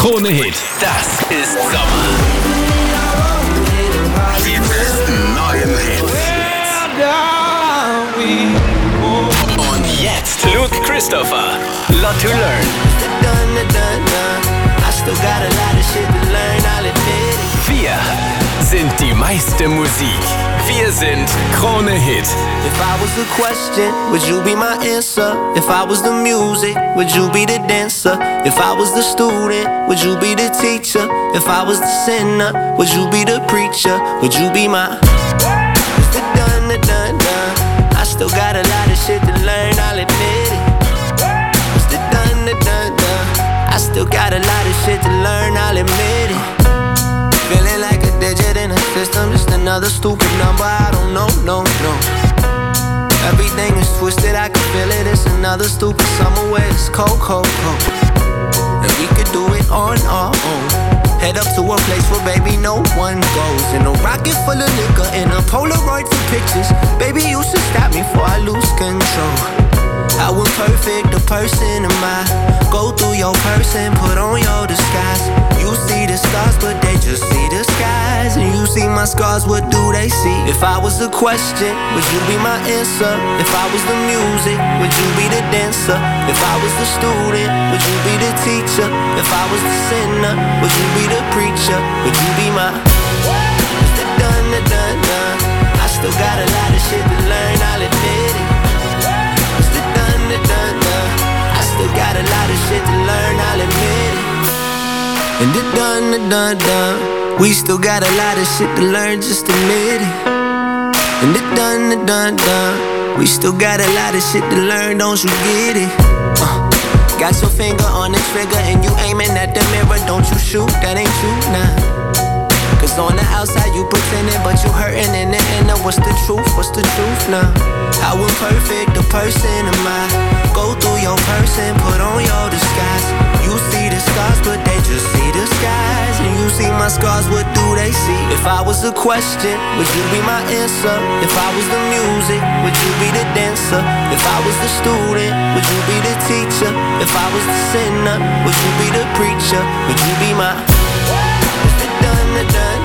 Krone Hit. Das ist Sommer. Die besten neuen Hits. Und jetzt Luke Christopher. Lot to Learn. Wir sind die meiste Musik. Wir sind Krone Hit. If I was the question, would you be my answer? If I was the music, would you be the dancer? If I was the student, would you be the teacher? If I was the sinner, would you be the preacher? Would you be my It's the done, the done, done. I still got a lot of shit to learn, I'll admit it. It's the the done, done. I still got a lot of shit to learn, I'll admit it. System, just another stupid number. I don't know, no, no. Everything is twisted, I can feel it. It's another stupid summer where it's cold, cold, cold. And we could do it on our own. Head up to a place where baby no one goes. In a rocket full of liquor, in a Polaroid for pictures. Baby, you should stop me before I lose control. I was perfect, the person am I? Go through your person, put on your disguise. You see the stars, scars, what do they see? If I was the question, would you be my answer? If I was the music, would you be the dancer? If I was the student, would you be the teacher? If I was the sinner, would you be the preacher? Would you be my done, the done, done. I still got a lot of shit to learn, I'll admit it. It's the the done, done. I still got a lot of shit to learn, I'll admit it. And the done, the done, done. We still got a lot of shit to learn, just admit it. And it done, the done, done. We still got a lot of shit to learn, don't you get it? Uh, got your finger on the trigger and you aiming at the mirror, don't you shoot, that ain't you, nah. Cause on the outside you pretending, but you hurting in the inner. What's the truth? What's the truth now? How imperfect the person am I? Go scars, what do they see? If I was a question, would you be my answer? If I was the music, would you be the dancer? If I was the student, would you be the teacher? If I was the sinner, would you be the preacher? Would you be my It's the done,